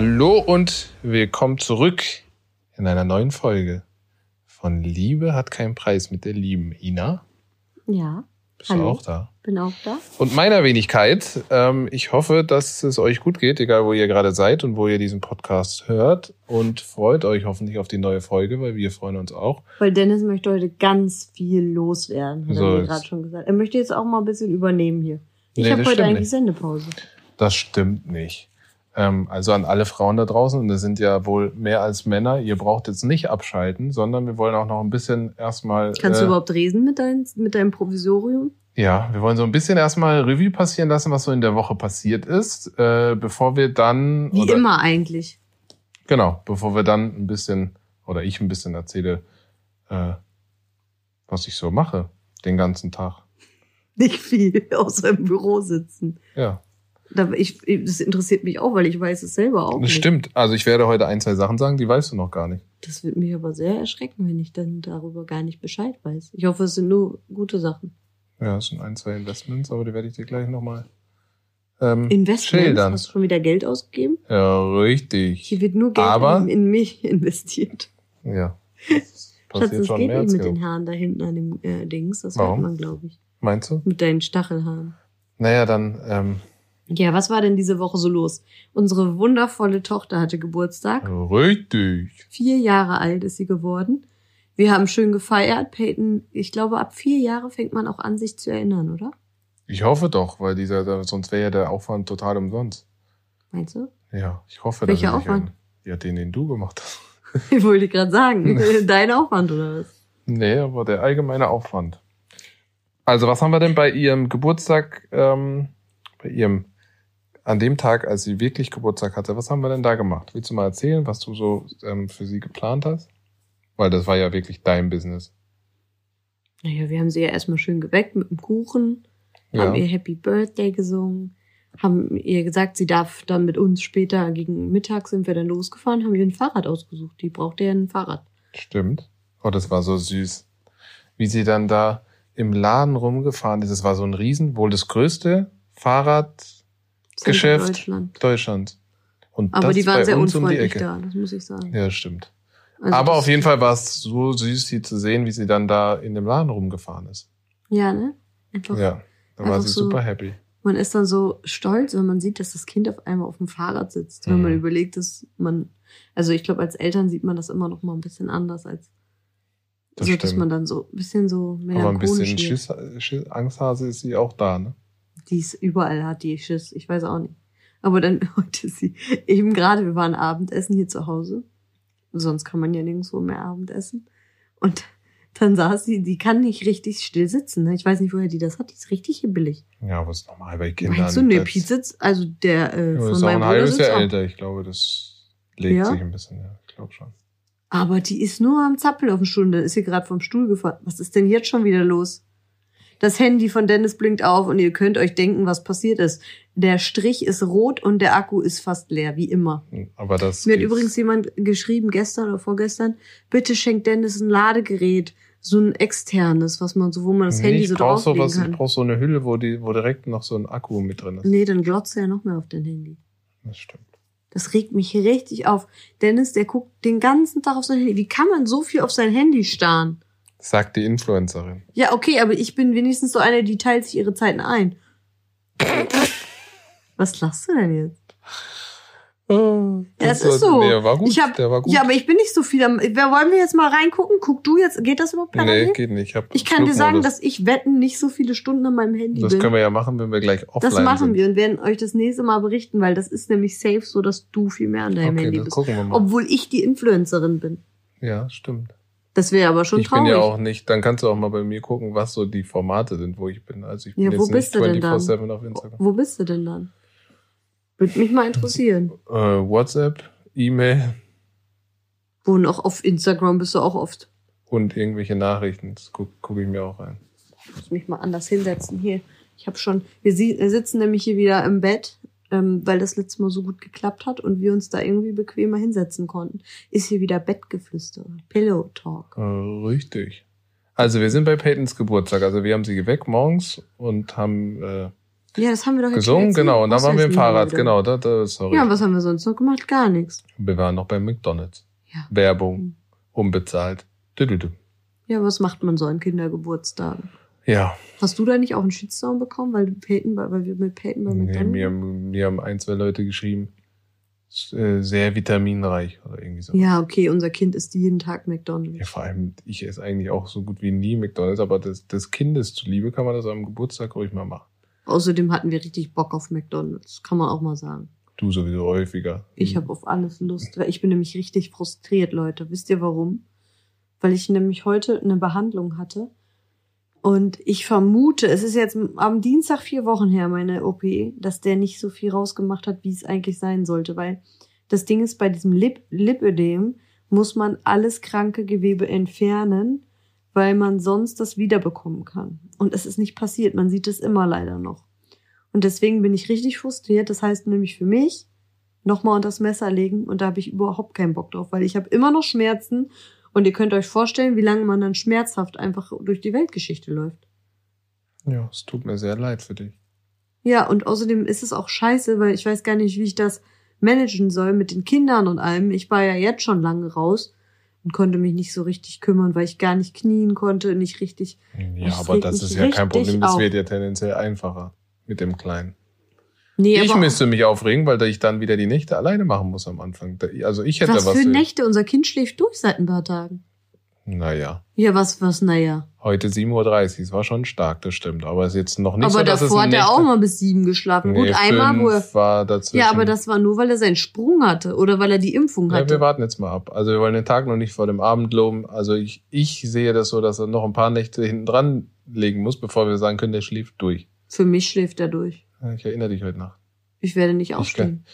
Hallo und willkommen zurück in einer neuen Folge von Liebe hat keinen Preis mit der lieben Ina. Ja. Bist Hallo. du auch da? Bin auch da. Und meiner Wenigkeit. Ähm, ich hoffe, dass es euch gut geht, egal wo ihr gerade seid und wo ihr diesen Podcast hört. Und freut euch hoffentlich auf die neue Folge, weil wir freuen uns auch. Weil Dennis möchte heute ganz viel loswerden, hat So er gerade schon gesagt. Er möchte jetzt auch mal ein bisschen übernehmen hier. Ich Nee, habe heute eigentlich nicht. Sendepause. Das stimmt nicht. Ähm, also an alle Frauen da draußen, und das sind ja wohl mehr als Männer, ihr braucht jetzt nicht abschalten, sondern wir wollen auch noch ein bisschen erstmal. Kannst äh, du überhaupt reden mit, dein, mit deinem Provisorium? Ja, wir wollen so ein bisschen erstmal Revue passieren lassen, was so in der Woche passiert ist, äh, bevor wir dann. Wie oder, immer eigentlich. Genau, bevor wir dann ein bisschen, oder ich ein bisschen erzähle, äh, was ich so mache den ganzen Tag. Nicht viel, außer im Büro sitzen. Ja, Da, ich, das interessiert mich auch, weil ich weiß es selber auch das stimmt. Also ich werde heute ein, zwei Sachen sagen, die weißt du noch gar nicht. Das wird mich aber sehr erschrecken, wenn ich dann darüber gar nicht Bescheid weiß. Ich hoffe, es sind nur gute Sachen. Ja, es sind ein, zwei Investments, aber die werde ich dir gleich nochmal ähm, Investments? schildern. Hast du schon wieder Geld ausgegeben? Ja, richtig. Hier wird nur Geld Aber- in, in mich investiert. Ja. Das Schatz, schon geht nicht mit den. Haaren da hinten an dem äh, Dings. Das Warum? hört man, glaube ich. Meinst du? Mit deinen Stachelhaaren. Naja, dann, ähm, Ja, was war denn diese Woche so los? Unsere wundervolle Tochter hatte Geburtstag. richtig. Vier Jahre alt ist sie geworden. Wir haben schön gefeiert. Peyton, ich glaube, ab vier Jahre fängt man auch an, sich zu erinnern, oder? Ich hoffe doch, weil dieser, sonst wäre ja der Aufwand total umsonst. Meinst du? Ja, ich hoffe, Welcher dass ich Aufwand? Ja, den, den du gemacht hast. Ich wollte gerade sagen, dein Aufwand oder was? Nee, aber der allgemeine Aufwand. Also, was haben wir denn bei ihrem Geburtstag, ähm, bei ihrem, an dem Tag, als sie wirklich Geburtstag hatte, was haben wir denn da gemacht? Willst du mal erzählen, was du so ähm, für sie geplant hast? Weil das war ja wirklich dein Business. Naja, wir haben sie ja erstmal schön geweckt mit dem Kuchen, Ja. haben ihr Happy Birthday gesungen, haben ihr gesagt, sie darf dann mit uns später gegen Mittag sind wir dann losgefahren, haben ihr ein Fahrrad ausgesucht. Die brauchte ja ein Fahrrad. Stimmt. Oh, das war so süß. Wie sie dann da im Laden rumgefahren ist. Es war so ein Riesen, wohl das größte Fahrradgeschäft Deutschland. Deutschlands. Und Aber die waren sehr um unfreundlich Ecke. da, das muss ich sagen. Ja, stimmt. Also Aber auf jeden Fall war es so süß, sie zu sehen, wie sie dann da in dem Laden rumgefahren ist. Ja, ne? Einfach, Ja, da war sie so- super happy. Man ist dann so stolz, wenn man sieht, dass das Kind auf einmal auf dem Fahrrad sitzt. Wenn man Mhm. überlegt, dass man, also ich glaube, als Eltern sieht man das immer noch mal ein bisschen anders als, Das so, dass man dann so ein bisschen so Aber ein bisschen melancholisch. Schiss, Schiss, Angsthase ist sie auch da, ne? Die ist überall hat die Schiss. Ich weiß auch nicht. Aber dann heute ist sie eben gerade, wir waren Abendessen hier zu Hause. Sonst kann man ja nirgendwo mehr Abendessen. Und dann saß sie, die kann nicht richtig still sitzen. Ne? Ich weiß nicht, woher die das hat. Die ist richtig hibbelig. Ja, aber ist normal bei Kindern. Meinst du, Pete sitzt, also der äh, Ja, von ist auch meinem ein Bruder halbes Jahr auch. älter. Ich glaube, das legt Ja? sich ein bisschen, ja. Ich glaube schon. Aber die ist nur am Zappeln auf dem Stuhl. Dann ist sie gerade vom Stuhl gefallen. Was ist denn jetzt schon wieder los? Das Handy von Dennis blinkt auf und ihr könnt euch denken, was passiert ist. Der Strich ist rot und der Akku ist fast leer, wie immer. Aber das. Mir hat übrigens jemand geschrieben, gestern oder vorgestern, bitte schenkt Dennis ein Ladegerät, so ein externes, was man so, wo man das Nee, Handy ich so brauch drauflegen sowas, Ich kann. brauche so eine Hülle, wo, die, wo direkt noch so ein Akku mit drin ist. Nee, dann glotzt er ja noch mehr auf dein Handy. Das stimmt. Das regt mich richtig auf. Dennis, der guckt den ganzen Tag auf sein Handy. Wie kann man so viel auf sein Handy starren? Sagt die Influencerin. Ja, okay, aber ich bin wenigstens so eine, die teilt sich ihre Zeiten ein. Was lachst du denn jetzt? Oh, Das ist so. Der war gut. Ich hab, der war gut. Ja, aber ich bin nicht so viel am. Wer wollen wir jetzt mal reingucken? Guck du jetzt, geht das überhaupt parallel? nee, geht nicht. Ich, hab Ich kann dir sagen, dass ich wetten nicht so viele Stunden an meinem Handy Das bin. können wir ja machen, wenn wir gleich offline das machen sind. wir und werden euch das nächste Mal berichten, weil das ist nämlich safe so, dass du viel mehr an deinem Okay, Handy das bist. gucken wir mal. Obwohl ich die Influencerin bin. ja, stimmt. Das wäre aber schon ich traurig. bin ja auch nicht, dann kannst du auch mal bei mir gucken, was so die Formate sind, wo ich bin. Also ich bin Ja, wo jetzt bist nicht du denn dann? 24-7 auf Instagram. Wo bist du denn dann? Würde mich mal interessieren. Äh, WhatsApp, E-Mail Wo noch auf Instagram bist du auch oft. und irgendwelche Nachrichten. Das gucke guck ich mir auch ein. Ich muss mich mal anders hinsetzen hier. Ich habe schon, wir sitzen nämlich hier wieder im Bett, ähm, weil das letzte Mal so gut geklappt hat und wir uns da irgendwie bequemer hinsetzen konnten. Ist hier wieder Bettgeflüster, Pillow Talk. Äh, richtig. Also wir sind bei Peytons Geburtstag. Also wir haben sie geweckt morgens und haben äh, Ja, das haben wir doch gesungen, genau. Und dann waren wir im Fahrrad, wieder? genau. Da, da, sorry. Ja, was haben wir sonst noch gemacht? Gar nichts. wir waren noch bei McDonalds. Ja. Werbung, unbezahlt. Düdüdü. Ja, was macht man so an Kindergeburtstagen? Ja, Hast du da nicht auch einen Shitstorm bekommen, weil du Peyton, weil wir mit Peyton bei nee, McDonald's mir, mir haben ein, zwei Leute geschrieben, äh, sehr vitaminreich oder irgendwie so. Ja, okay, unser Kind isst jeden Tag Ja, McDonald's. vor allem, ich esse eigentlich auch so gut wie nie McDonalds, aber des, des Kindes zuliebe kann man das am Geburtstag ruhig mal machen. Außerdem hatten wir richtig Bock auf McDonald's, kann man auch mal sagen. Du sowieso häufiger. Ich habe auf alles Lust. weil Ich bin nämlich richtig frustriert, Leute. Wisst ihr warum? Weil ich nämlich heute eine Behandlung hatte. Und ich vermute, es ist jetzt am Dienstag vier Wochen her, meine OP, dass der nicht so viel rausgemacht hat, wie es eigentlich sein sollte. Weil das Ding ist, bei diesem Lip Lipödem muss man alles kranke Gewebe entfernen, weil man sonst das wiederbekommen kann. Und es ist nicht passiert. Man sieht es immer leider noch. Und deswegen bin ich richtig frustriert. Das heißt nämlich für mich, nochmal unter das Messer legen und da habe ich überhaupt keinen Bock drauf, weil ich habe immer noch Schmerzen und ihr könnt euch vorstellen, wie lange man dann schmerzhaft einfach durch die Weltgeschichte läuft. Ja, es tut mir sehr leid für dich. Ja, und außerdem ist es auch scheiße, weil ich weiß gar nicht, wie ich das managen soll mit den Kindern und allem. Ich war ja jetzt schon lange raus und konnte mich nicht so richtig kümmern, weil ich gar nicht knien konnte, nicht richtig. Ja, aber das ist ja kein Problem. Das auf. wird ja tendenziell einfacher mit dem Kleinen. Nee, ich aber müsste mich aufregen, weil ich dann wieder die Nächte alleine machen muss am Anfang. Also ich hätte was was. für Nächte? Unser Kind schläft durch seit ein paar Tagen. Naja, Ja, was, was, naja. heute 7.30 Uhr. Es war schon stark, das stimmt. Aber es ist jetzt noch nicht aber so, dass davor es hat er auch mal bis sieben geschlafen. Nee, Gut, einmal, wo er. war dazwischen. Ja, aber das war nur, weil er seinen Sprung hatte oder weil er die Impfung Ja, wir hatte. warten jetzt mal ab. Also wir wollen den Tag noch nicht vor dem Abend loben. Also ich, ich sehe das so, dass er noch ein paar Nächte hinten dran legen muss, bevor wir sagen können, der schläft durch. Für mich schläft er durch. Ich erinnere dich heute Nacht. Ich werde nicht Ich aufstehen.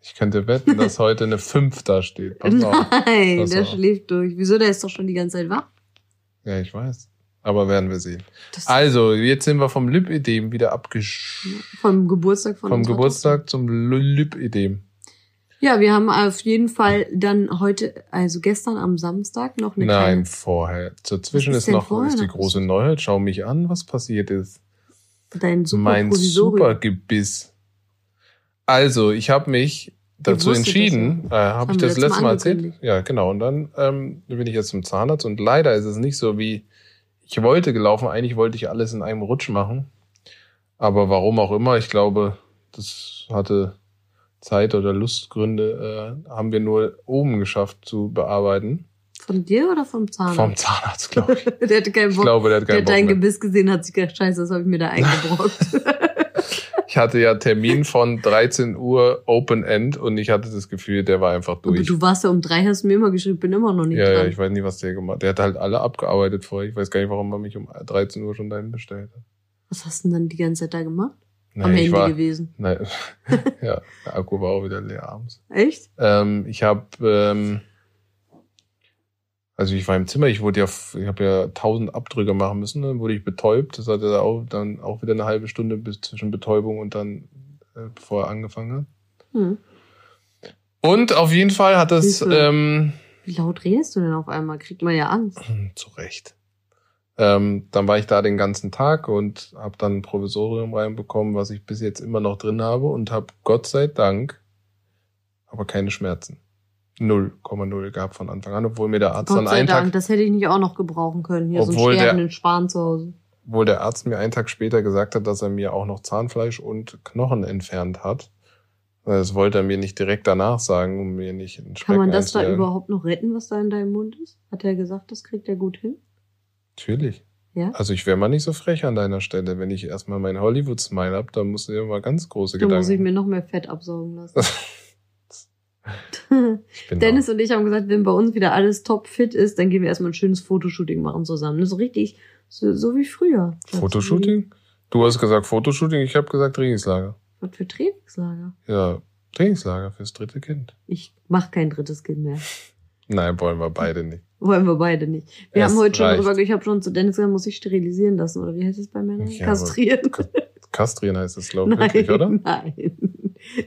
Ich könnte wetten, dass heute eine 5 da steht. Pass auf. Nein, Pass der auf. schläft durch. Wieso? Der ist doch schon die ganze Zeit wach. Ja, ich weiß. Aber werden wir sehen. Das Also, jetzt sind wir vom Lipödem wieder abgesch... vom Geburtstag von Vom Geburtstag zum. Tochter. Ja, wir haben auf jeden Fall dann heute, also gestern am Samstag noch eine Nein, vorher. Dazwischen ist ist noch ist die große Neuheit. Schau mich an, was passiert ist. Dein super mein Provisorium. Supergebiss. Also, ich habe mich dazu entschieden, äh, habe ich das letztes letzte Mal erzählt? Ja, genau. Und dann ähm, bin ich jetzt zum Zahnarzt und leider ist es nicht so wie ich wollte gelaufen. Eigentlich wollte ich alles in einem Rutsch machen. Aber warum auch immer, ich glaube, das hatte Zeit oder Lustgründe, äh, haben wir nur oben geschafft zu bearbeiten. Von dir oder vom Zahnarzt? Vom Zahnarzt, glaube ich. der hatte keinen Ich Bock. glaube, der hat der keinen hat Bock dein mehr. Gebiss gesehen, hat sich gedacht, scheiße, das habe ich mir da eingebrockt. Ich hatte ja Termin von 13 Uhr Open End und ich hatte das Gefühl, der war einfach Aber durch. du warst ja um drei, hast mir immer geschrieben, bin immer noch nicht Ja, ja, dran. ich weiß nicht, was der gemacht hat. Der hat halt alle abgearbeitet vorher. Ich weiß gar nicht, warum er mich um 13 Uhr schon dahin bestellt hat. Was hast du denn dann die ganze Zeit da gemacht? Am Nee, Handy ich war, gewesen. nein, ja, der Akku war auch wieder leer abends. Echt? Ähm, ich habe, ähm, also ich war im Zimmer, ich wurde ja, ich habe ja tausend Abdrücke machen müssen, dann wurde ich betäubt. Das hatte auch dann auch wieder eine halbe Stunde bis zwischen Betäubung und dann, äh, bevor er angefangen hat. Hm. Und auf jeden Fall hat das, ähm, Wie laut redest du denn auf einmal? Kriegt man ja Angst. Zu Recht. Ähm, dann war ich da den ganzen Tag und habe dann ein Provisorium reinbekommen, was ich bis jetzt immer noch drin habe und habe Gott sei Dank aber keine Schmerzen. 0,0 gehabt von Anfang an, obwohl mir der Arzt Gott dann sei einen Dank, Tag, das hätte ich nicht auch noch gebrauchen können. Hier so einen der- sterbenden Schwan zu Hause. obwohl der Arzt mir einen Tag später gesagt hat, dass er mir auch noch Zahnfleisch und Knochen entfernt hat. Das wollte er mir nicht direkt danach sagen, um mir nicht einen Schreck Kann man das da überhaupt noch retten, was da in deinem Mund ist? Hat er gesagt, das kriegt er gut hin? Natürlich. Ja? Also ich wäre mal nicht so frech an deiner Stelle. Wenn ich erstmal meinen Hollywood-Smile hab, dann musst du dir mal ganz große Dann Gedanken muss ich mir noch mehr Fett absaugen lassen. Dennis und ich haben gesagt, wenn bei uns wieder alles top fit ist, dann gehen wir erstmal ein schönes Fotoshooting machen zusammen. So richtig, so, so wie früher. Fotoshooting? Du hast gesagt Fotoshooting, ich habe gesagt Trainingslager. Was für Trainingslager? Ja, Trainingslager fürs dritte Kind. Ich mach kein drittes Kind mehr. Nein, wollen wir beide nicht. Wollen wir beide nicht. Wir Es haben heute schon reicht. drüber, ich habe schon zu Dennis gesagt, muss ich sterilisieren lassen, oder wie heißt es bei Männern? Ja, Kastrieren. Kastrieren heißt das, glaube ich, wirklich, oder? nein.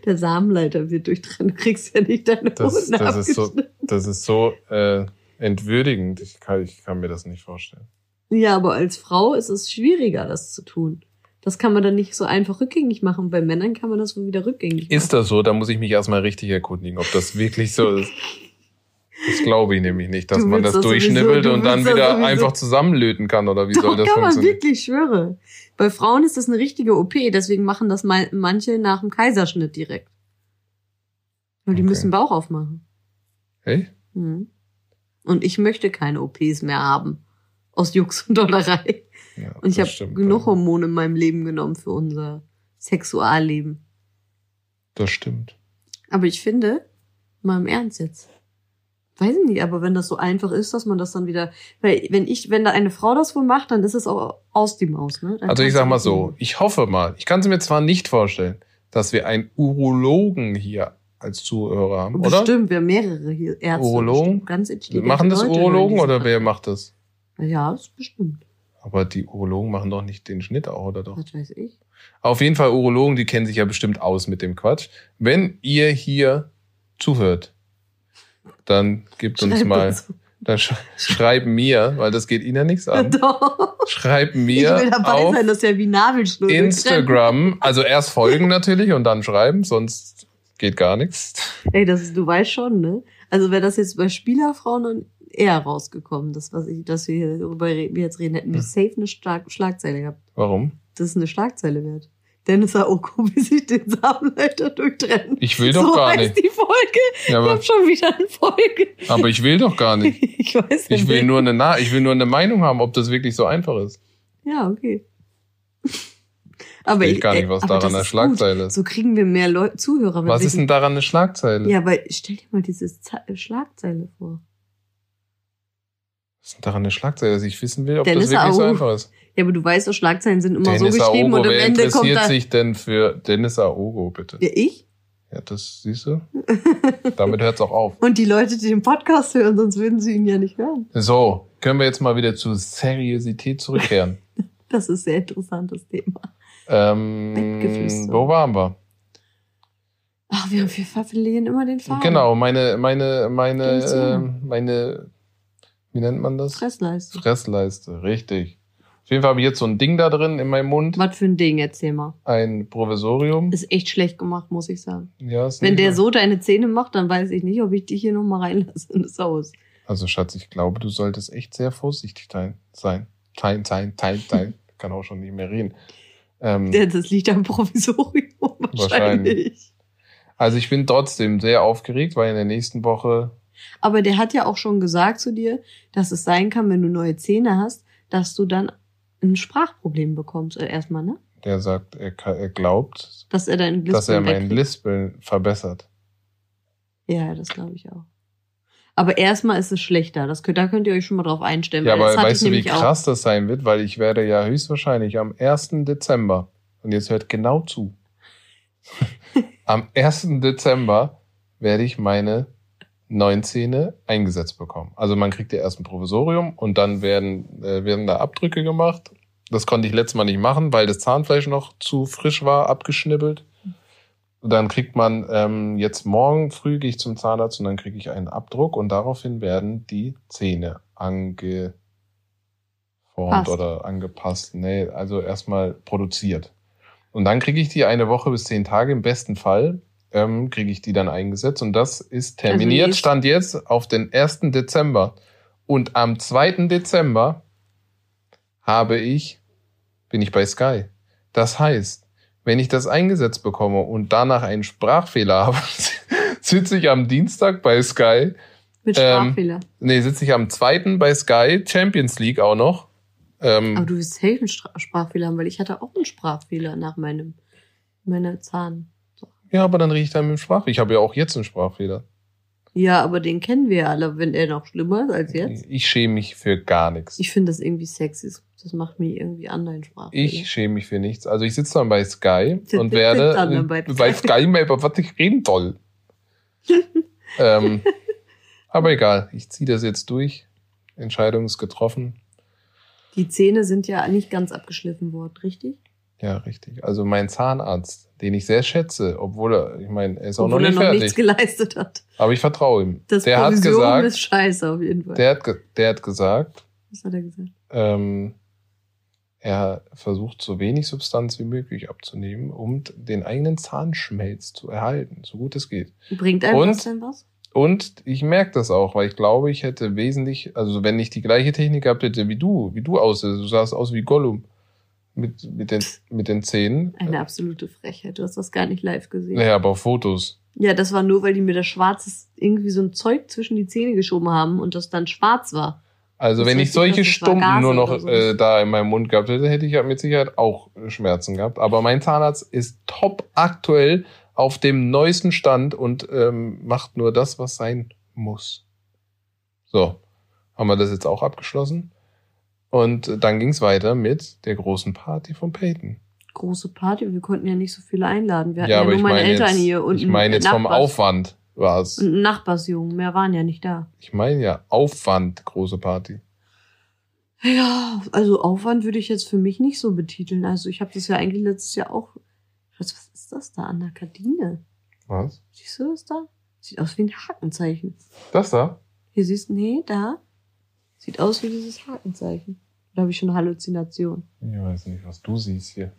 Der Samenleiter wird durchtrennen. Du kriegst ja nicht deine Das, Hoden das, ist so, das ist so äh, entwürdigend. Ich kann, ich kann mir das nicht vorstellen. Ja, aber als Frau ist es schwieriger, das zu tun. Das kann man dann nicht so einfach rückgängig machen. Bei Männern kann man das wohl wieder rückgängig machen. Ist das so? Da muss ich mich erstmal richtig erkundigen, ob das wirklich so ist. Das glaube ich nämlich nicht, dass man das das durchschnibbelt du und dann wieder einfach zusammenlöten kann oder wie soll Doch, das kann man funktionieren? wirklich, schwöre. Bei Frauen ist das eine richtige OP, deswegen machen das mal manche nach dem Kaiserschnitt direkt. Weil die Okay. müssen Bauch aufmachen. Hey? Mhm. Und ich möchte keine OPs mehr haben. Aus Jux und Dollerei. Ja, Und ich habe genug Hormone in meinem Leben genommen für unser Sexualleben. Das stimmt. Aber ich finde, mal im Ernst jetzt. Weiß ich nicht, aber wenn das so einfach ist, dass man das dann wieder, weil wenn ich, wenn da eine Frau das wohl macht, dann ist es auch aus die Maus, ne? Dann Also ich sag mal das so, ich hoffe mal, ich kann es mir zwar nicht vorstellen, dass wir einen Urologen hier als Zuhörer haben, oder? Bestimmt, wir haben mehrere hier Ärzte. Urologen? bestimmt, Ganz intelligente Machen das Leute Urologen hören oder wer macht das? Ja, das ist bestimmt. Aber die Urologen machen doch nicht den Schnitt auch, oder doch? Was weiß ich. Auf jeden Fall Urologen, die kennen sich ja bestimmt aus mit dem Quatsch. Wenn ihr hier zuhört, dann gebt uns Schreibt mal, uns. dann sch schreibt mir, weil das geht Ihnen ja nichts an. Doch. Schreibt Ich mir will dabei auf sein, das ist ja wie Nabelschnur. Instagram, also erst folgen natürlich und dann schreiben, sonst geht gar nichts. Ey, das ist, du weißt schon, ne? Also wäre das jetzt bei Spielerfrauen dann eher rausgekommen, das, was ich, dass wir hier darüber re- wir jetzt reden, hätten wir Hm. safe eine Schlag Schlagzeile gehabt. Warum? Das ist eine Schlagzeile wert. Dennis Aoko, wie sich den Samenleiter durchtrennen. Ich will doch so gar heißt nicht. die Folge. Ja, Ich hab schon wieder eine Folge. aber ich will doch gar nicht. Ich weiß Ich will nicht. nur eine, Na ich will nur eine Meinung haben, ob das wirklich so einfach ist. Ja, okay. Aber ich gar nicht, was aber daran eine Schlagzeile gut. ist. So kriegen wir mehr Leu Zuhörer. Was ist denn daran eine Schlagzeile? Ja, aber stell dir mal diese Ze Schlagzeile vor. Was ist denn daran eine Schlagzeile, dass ich wissen will, ob Dennis das wirklich so Aogo. einfach ist? Ja, aber du weißt doch, Schlagzeilen sind immer Dennis so geschrieben Aogo, und am wer Ende kommt interessiert da. sich denn für Dennis Aogo, bitte? Ja, ich? Ja, das siehst du. Damit hört's auch auf. Und die Leute, die den Podcast hören, sonst würden sie ihn ja nicht hören. So, können wir jetzt mal wieder zur Seriosität zurückkehren. Das ist ein sehr interessantes Thema. ähm, wo waren wir? Ach, wir, wir verlieren immer den Faden. Genau, meine, meine, meine, so. ähm, meine, wie nennt man das? Fressleiste. Fressleiste, richtig. Auf jeden Fall habe ich jetzt so ein Ding da drin in meinem Mund, Was für ein Ding, erzähl mal. ein Provisorium. Ist echt schlecht gemacht, muss ich sagen. Ja, ist Wenn der so deine Zähne macht, dann weiß ich nicht, ob ich dich hier nochmal reinlasse in das Haus. Also Schatz, ich glaube, du solltest echt sehr vorsichtig sein. Tein, tein, tein, tein. Kann auch schon nicht mehr reden. Ähm, Das liegt am Provisorium wahrscheinlich. Wahrscheinlich. also ich bin trotzdem sehr aufgeregt, weil in der nächsten Woche, Aber der hat ja auch schon gesagt zu dir, dass es sein kann, wenn du neue Zähne hast, dass du dann ein Sprachproblem bekommst. Äh, erstmal, ne? der sagt, er, er glaubt, Dass er dein Lispeln dass er mein. Lispeln verbessert. Ja, das glaube ich auch. Aber erstmal ist es schlechter. Das könnt, da könnt ihr euch schon mal drauf einstellen. Ja, aber weißt du, wie auch. krass das sein wird? Weil ich werde ja höchstwahrscheinlich am 1. Dezember, und jetzt hört genau zu, am 1. Dezember werde ich meine neuen Zähne eingesetzt bekommen. Also man kriegt ja erst ein Provisorium und dann werden, äh, werden da Abdrücke gemacht. Das konnte ich letztes Mal nicht machen, weil das Zahnfleisch noch zu frisch war, abgeschnibbelt. Und dann kriegt man ähm, jetzt morgen früh gehe ich zum Zahnarzt und dann kriege ich einen Abdruck und daraufhin werden die Zähne angeformt Passt. oder angepasst. Nee, also erstmal produziert. Und dann kriege ich die eine Woche bis zehn Tage im besten Fall ähm, kriege ich die dann eingesetzt und das ist terminiert, nächst- stand jetzt auf den 1. Dezember. Und am 2. Dezember habe ich, bin ich bei Sky. Das heißt, wenn ich das eingesetzt bekomme und danach einen Sprachfehler habe, sitze ich am Dienstag bei Sky, Mit ähm, Sprachfehler. nee, sitze ich am 2. bei Sky, Champions League auch noch. Ähm, Aber du wirst safe einen Sprachfehler haben, weil ich hatte auch einen Sprachfehler nach meinem meiner Zahn. Ja, aber dann rede ich dann mit dem Sprachfehler. Ich habe ja auch jetzt einen Sprachfehler. Ja, aber den kennen wir ja alle, wenn er noch schlimmer ist als jetzt. Ich schäme mich für gar nichts. Ich finde das irgendwie sexy. Das macht mich irgendwie an, dein Sprachfehler. Ich schäme mich für nichts. Also ich sitze dann bei Sky Sitzt und dann werde bei bei Sky. Sky mal über was ich reden soll. ähm, aber egal, ich ziehe das jetzt durch. Entscheidung ist getroffen. Die Zähne sind ja nicht ganz abgeschliffen worden, richtig? Ja, richtig. Also mein Zahnarzt, den ich sehr schätze, obwohl er, ich meine, er ist auch Obwohl noch er nicht noch fertig. nichts geleistet hat. aber ich vertraue ihm. Das der hat gesagt, ist scheiße auf jeden Fall. der hat, der hat gesagt, Was hat er gesagt? ähm, er versucht, so wenig Substanz wie möglich abzunehmen, um den eigenen Zahnschmelz zu erhalten, so gut es geht. Bringt einem Und- das denn was? Und ich merke das auch, weil ich glaube, ich hätte wesentlich, also wenn ich die gleiche Technik gehabt hätte wie du, wie du aussiehst, du sahst aus wie Gollum mit, mit, den, mit den Zähnen. Eine absolute Frechheit. Du hast das gar nicht live gesehen. Naja, aber auf Fotos. Ja, das war nur, weil die mir das Schwarzes irgendwie so ein Zeug zwischen die Zähne geschoben haben und das dann schwarz war. Also Das wenn ich solche Stumpen nur noch so. äh, da in meinem Mund gehabt hätte, hätte ich ja mit Sicherheit auch Schmerzen gehabt. Aber mein Zahnarzt ist top aktuell auf dem neuesten Stand und ähm, macht nur das, was sein muss. So, haben wir das jetzt auch abgeschlossen. Und dann ging's weiter mit der großen Party von Peyton. Große Party, wir konnten ja nicht so viele einladen. Wir hatten Ja, ja, nur ich meine Eltern jetzt, hier und ich meine jetzt vom Nachbars- Aufwand war's. Und Nachbarsjungen, mehr waren ja nicht da. Ich meine ja Aufwand, große Party. Ja, also Aufwand würde ich jetzt für mich nicht so betiteln. Also ich habe das ja eigentlich letztes Jahr auch. Was, was ist das da an der Gardine? Was? Siehst du das da? Sieht aus wie ein Hakenzeichen. Das da? Hier siehst du, nee, da. Sieht aus wie dieses Hakenzeichen. Da habe ich schon eine Halluzination. Ich weiß nicht, was du siehst hier.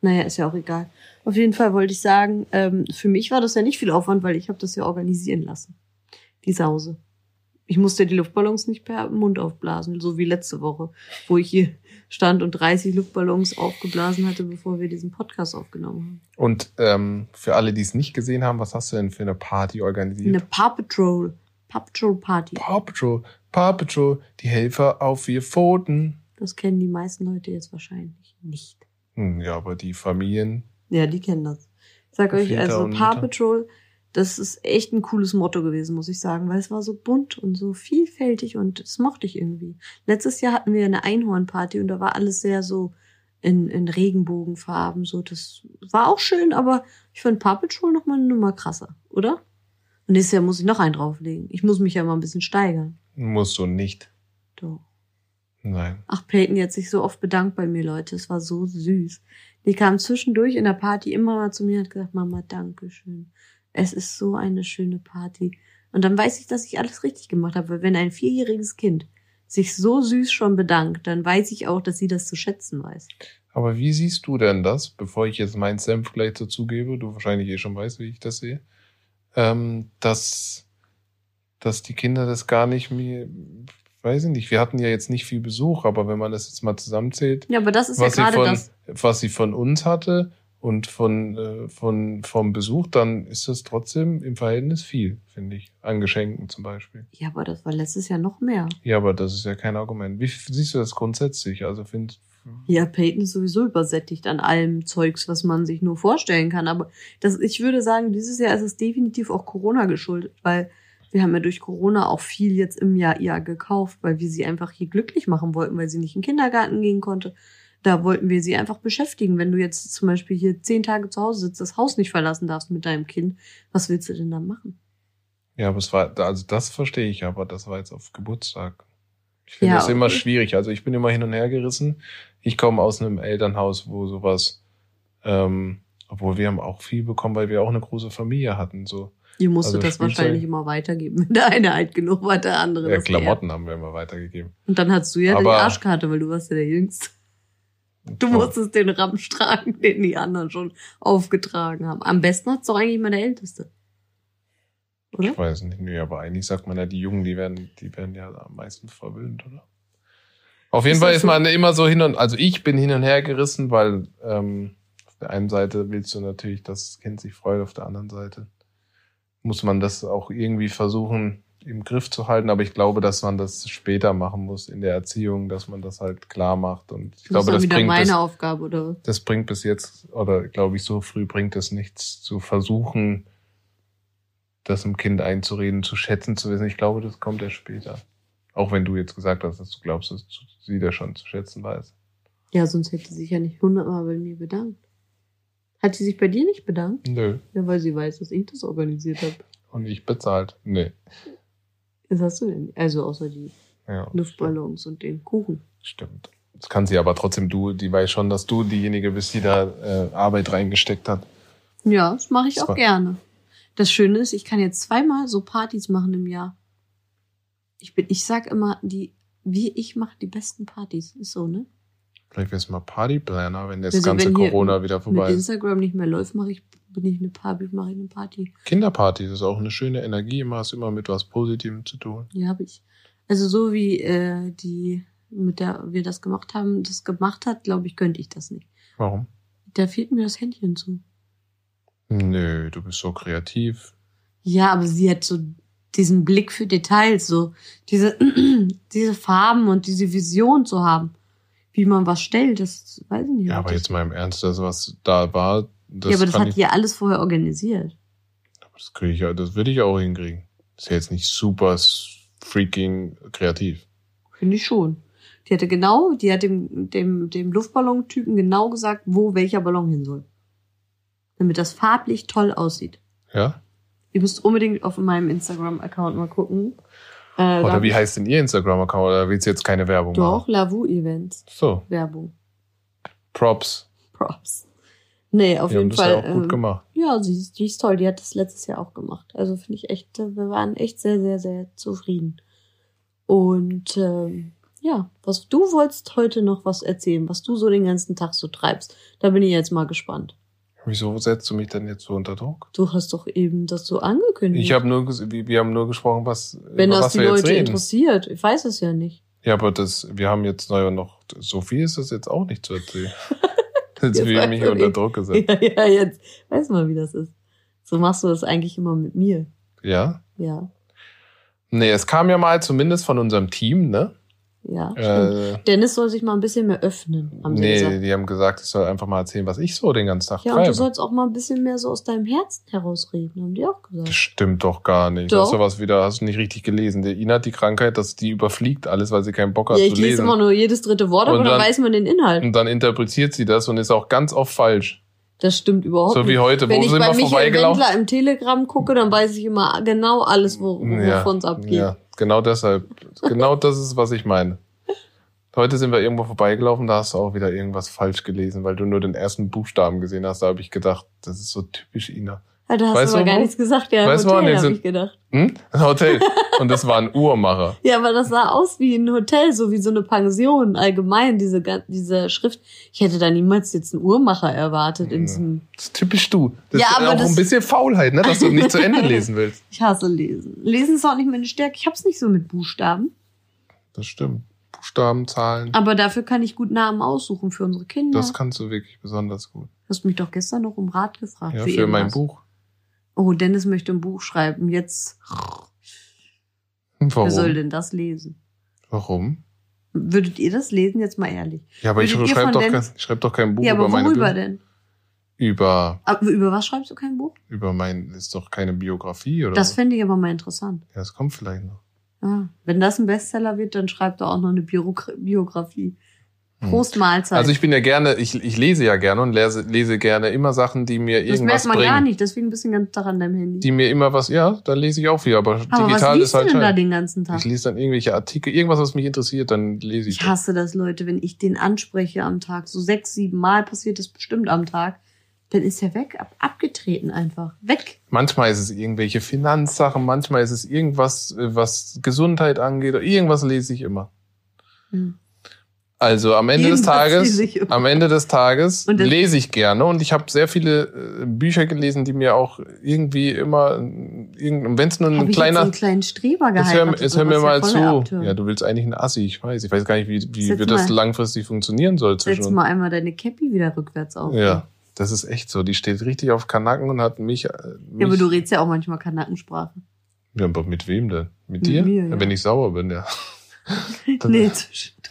Naja, ist ja auch egal. Auf jeden Fall wollte ich sagen, ähm, für mich war das ja nicht viel Aufwand, weil ich habe das ja organisieren lassen. Die Sause. Ich musste die Luftballons nicht per Mund aufblasen, so wie letzte Woche, wo ich hier stand und 30 Luftballons aufgeblasen hatte, bevor wir diesen Podcast aufgenommen haben. Und ähm, für alle, die es nicht gesehen haben, was hast du denn für eine Party organisiert? Eine Paw Patrol, Paw Patrol Party. Paw Patrol, Paw Patrol, die Helfer auf vier Pfoten. Das kennen die meisten Leute jetzt wahrscheinlich nicht. Hm, ja, aber die Familien. Ja, die kennen das. Ich sag euch, also Paw. Patrol, das ist echt ein cooles Motto gewesen, muss ich sagen, weil es war so bunt und so vielfältig und das mochte ich irgendwie. Letztes Jahr hatten wir eine Einhornparty und da war alles sehr so in, in Regenbogenfarben, so das war auch schön, aber ich fand Paw Patrol noch mal eine Nummer krasser, oder? Und nächstes Jahr muss ich noch einen drauflegen. Ich muss mich ja mal ein bisschen steigern. Musst du nicht. Doch. Nein. Ach, Peyton, die hat sich so oft bedankt bei mir, Leute. Es war so süß. Die kam zwischendurch in der Party immer mal zu mir und hat gesagt, Mama, danke schön. Es ist so eine schöne Party. Und dann weiß ich, dass ich alles richtig gemacht habe, weil wenn ein vierjähriges Kind sich so süß schon bedankt, dann weiß ich auch, dass sie das zu schätzen weiß. Aber wie siehst du denn das, bevor ich jetzt meinen Senf gleich dazugebe, du wahrscheinlich eh schon weißt, wie ich das sehe, ähm, dass, dass die Kinder das gar nicht mehr, weiß ich nicht, wir hatten ja jetzt nicht viel Besuch, aber wenn man das jetzt mal zusammenzählt, Ja, aber das ist was, ja sie von, das. was sie von uns hatte und von, äh, von, vom Besuch, dann ist das trotzdem im Verhältnis viel, finde ich. An Geschenken zum Beispiel. Ja, aber das war letztes Jahr noch mehr. Ja, aber das ist ja kein Argument. Wie siehst du das grundsätzlich? Also find, Ja, Peyton ist sowieso übersättigt an allem Zeugs, was man sich nur vorstellen kann. Aber das, ich würde sagen, dieses Jahr ist es definitiv auch Corona geschuldet, weil wir haben ja durch Corona auch viel jetzt im Jahr ihr gekauft, weil wir sie einfach hier glücklich machen wollten, weil sie nicht in den Kindergarten gehen konnte. Da wollten wir sie einfach beschäftigen. Wenn du jetzt zum Beispiel hier zehn Tage zu Hause sitzt, das Haus nicht verlassen darfst mit deinem Kind, was willst du denn da machen? Ja, aber es war, also das verstehe ich, aber das war jetzt auf Geburtstag. Ich finde Ja, das immer okay. schwierig. Also ich bin immer hin und her gerissen. Ich komme aus einem Elternhaus, wo sowas, ähm, obwohl wir haben auch viel bekommen, weil wir auch eine große Familie hatten. So Ihr musstet Also das Spielzeug- wahrscheinlich immer weitergeben. Wenn der eine alt genug war, der andere ja, das eher. Klamotten haben wir immer weitergegeben. Und dann hattest du ja Aber- die Arschkarte, weil du warst ja der Jüngste. Du musstest den Ramsch tragen, den die anderen schon aufgetragen haben. Am besten hat's doch eigentlich immer der Älteste. Oder? Ich weiß nicht, nee, aber eigentlich sagt man ja, die Jungen, die werden, die werden ja am meisten verwöhnt, oder? Auf jeden Ist Fall ist man immer so hin und, also ich bin hin und her gerissen, weil ähm, auf der einen Seite willst du natürlich, dass das Kind sich freut, auf der anderen Seite muss man das auch irgendwie versuchen im Griff zu halten, aber ich glaube, dass man das später machen muss in der Erziehung, dass man das halt klar macht und ich das glaube, das wieder bringt meine das, Aufgabe, oder? das bringt bis jetzt, oder glaube ich, so früh bringt es nichts zu versuchen, das im Kind einzureden, zu schätzen, zu wissen. Ich glaube, das kommt erst später. Auch wenn du jetzt gesagt hast, dass du glaubst, dass sie das schon zu schätzen weiß. Ja, sonst hätte sie sich ja nicht hundertmal bei mir bedankt. Hat sie sich bei dir nicht bedankt? Nö. Ja, weil sie weiß, dass ich das organisiert habe. Und ich bezahlt. Nee. Was hast du denn? Also außer die Ja, Luftballons und den Kuchen. Stimmt. Das kann sie aber trotzdem, du, die weiß schon, dass du diejenige bist, die da äh, Arbeit reingesteckt hat. Ja, das mache ich Das auch gerne. Das Schöne ist, ich kann jetzt zweimal so Partys machen im Jahr. Ich bin, ich sag immer, die, wie ich mache die besten Partys. Ist so, ne? Vielleicht wär's mal Partyplaner, wenn das Also ganze wenn Corona wieder vorbei ist. Instagram nicht mehr läuft, mache ich, bin ich eine Party, mache ich eine Party. Kinderparty, das ist auch eine schöne Energie, immer hast immer mit was Positivem zu tun. Ja, habe ich. Also so wie äh, die, mit der wir das gemacht haben, das gemacht hat, glaube ich, könnte ich das nicht. Warum? Da fehlt mir das Händchen zu. Nö, du bist so kreativ. Ja, aber sie hat so diesen Blick für Details, so diese, diese Farben und diese Vision zu haben, wie man was stellt, das weiß ich nicht. Ja, aber jetzt mal im Ernst, das, was da war, das, ja, aber das hat ich, die ja alles vorher organisiert. aber das kriege ich ja, das würde ich auch hinkriegen. Das ist ja jetzt nicht super freaking kreativ. Finde ich schon. Die hatte genau, die hat dem, dem, dem Luftballon-Typen genau gesagt, wo welcher Ballon hin soll. Damit das farblich toll aussieht. Ja? Ihr müsst unbedingt auf meinem Instagram-Account mal gucken. Äh, Oder wie heißt denn Ihr Instagram-Account? Oder willst du jetzt keine Werbung Doch, machen? Lavu Events. So, Werbung. Props. Props. Nee, auf Die haben jeden das Fall. ja auch gut ähm, gemacht. Ja, sie ist, die ist toll. Die hat das letztes Jahr auch gemacht. Also finde ich echt, äh, wir waren echt sehr, sehr, sehr zufrieden. Und ähm, ja, was du wolltest heute noch was erzählen, was du so den ganzen Tag so treibst. Da bin ich jetzt mal gespannt. Wieso setzt du mich denn jetzt so unter Druck? Du hast doch eben das so angekündigt. Ich habe nur, wir haben nur gesprochen, was, Wenn über das was die wir jetzt Leute reden. interessiert, ich weiß es ja nicht. Ja, aber das, wir haben jetzt neu noch, so viel ist das jetzt auch nicht zu erzählen. Jetzt fühle ich mich ich unter. Druck gesetzt. Ja, ja, jetzt weiß mal, wie das ist. So machst du das eigentlich immer mit mir. Ja? Ja, Nee, es kam ja mal zumindest von unserem Team, ne? Ja. stimmt. Äh, Dennis soll sich mal ein bisschen mehr öffnen, haben sie nee, gesagt. die haben gesagt, ich soll einfach mal erzählen, was ich so den ganzen Tag Ja, und du treibe. sollst auch mal ein bisschen mehr so aus deinem Herzen herausreden, haben die auch gesagt. Das stimmt doch gar nicht. Doch. Hast du was wieder, hast du nicht richtig gelesen. Der Ina hat die Krankheit, dass die überfliegt alles, weil sie keinen Bock hat Ja, ich zu lese lesen. immer nur jedes dritte Wort, aber dann dann- weiß man den Inhalt. Und dann interpretiert sie das und ist auch ganz oft falsch. Das stimmt überhaupt So nicht. wie heute. Wenn Wo ich sind bei wir Michael? Wendler im Telegram gucke, dann weiß ich immer genau alles, wo, wovon es abgeht. Ja, genau deshalb. Genau das ist, was ich meine. Heute sind wir irgendwo vorbeigelaufen, da hast du auch wieder irgendwas falsch gelesen, weil du nur den ersten Buchstaben gesehen hast. Da habe ich gedacht, das ist so typisch Ina. Ja, da hast Weißt du aber du gar wo? nichts gesagt. Ja, Weißt du, Hotel, habe ich gedacht. Hm? Ein Hotel. Und das war ein Uhrmacher. Ja, aber das sah aus wie ein Hotel, so wie so eine Pension allgemein, diese, diese Schrift. Ich hätte da niemals jetzt einen Uhrmacher erwartet in Ja. diesem, Das ist typisch du. Das Ja, ist aber auch das- ein bisschen Faulheit, ne? dass du nicht zu Ende lesen willst. ich hasse Lesen. Lesen ist auch nicht meine Stärke. Ich hab's nicht so mit Buchstaben. Das stimmt. Buchstaben, Zahlen, Aber dafür kann ich gut Namen aussuchen für unsere Kinder. das kannst du wirklich besonders gut. Du hast mich doch gestern noch um Rat gefragt. Ja, für mein irgendwas. Buch. Oh, Dennis möchte ein Buch schreiben. Jetzt, Warum? wer soll denn das lesen? Warum? Würdet ihr das lesen, jetzt mal ehrlich? Ja, aber ich Würdet ihr schreibe doch, kein, ich schreib doch kein Buch ja, über aber meine worüber denn? Über, Aber über was schreibst du kein Buch? über mein, ist doch keine Biografie oder Das fände ich aber mal interessant. Ja, das kommt vielleicht noch. Ah, wenn das ein Bestseller wird, dann schreibt er auch noch eine Biog- Biografie. Hm. Prost Mahlzeit. Also ich bin ja gerne, ich, ich lese ja gerne und lese, lese gerne immer Sachen, die mir das irgendwas merkt man bringen. gar nicht, deswegen bist du den ganzen Tag an deinem Handy. Die mir immer was, ja, da lese ich auch viel, aber, aber digital was liest ist halt du denn da den ganzen Tag? Ich lese dann irgendwelche Artikel, irgendwas, was mich interessiert, dann lese ich. Ich hasse das, Leute, wenn ich den anspreche am Tag. So sechs, sieben Mal passiert das bestimmt am Tag. Dann ist er weg, ab, abgetreten einfach. Weg. Manchmal ist es irgendwelche Finanzsachen, manchmal ist es irgendwas, äh, was Gesundheit angeht, oder irgendwas lese ich immer. Hm. Also am Ende des Tages, ich am Ende des Tages lese ich gerne und ich habe sehr viele äh, Bücher gelesen, die mir auch irgendwie immer, wenn es nur Hab ein ich so kleiner, einen kleinen Streber jetzt hör, geheiratet? jetzt hör mir mal zu. Ja, du willst eigentlich ein Assi, ich weiß. Ich weiß gar nicht, wie, wie, wie das langfristig funktionieren soll Setz zwischen mal einmal deine Cappy wieder rückwärts auf. Ja, das ist echt so. Die steht richtig auf Kanaken und hat mich. äh, mich Ja, aber du redest ja auch manchmal Kanackensprache. Ja, aber mit wem denn? Mit Mit dir? mir, ja. Wenn ich sauer bin, ja. nee.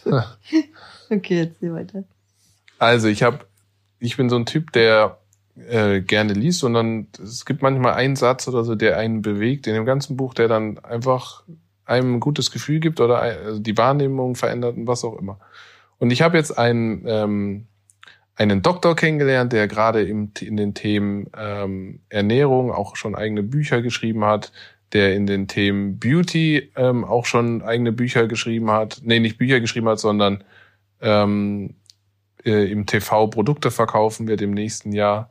okay, jetzt geh weiter. Also ich habe, ich bin so ein Typ, der äh, gerne liest, sondern es gibt manchmal einen Satz oder so, der einen bewegt in dem ganzen Buch, der dann einfach einem ein gutes Gefühl gibt oder ein- also die Wahrnehmung verändert und was auch immer. Und ich habe jetzt einen ähm, einen Doktor kennengelernt, der gerade im, in den Themen ähm, Ernährung auch schon eigene Bücher geschrieben hat, der in den Themen Beauty ähm, auch schon eigene Bücher geschrieben hat. Nee, nicht Bücher geschrieben hat, sondern ähm, äh, im TV Produkte verkaufen wird im nächsten Jahr.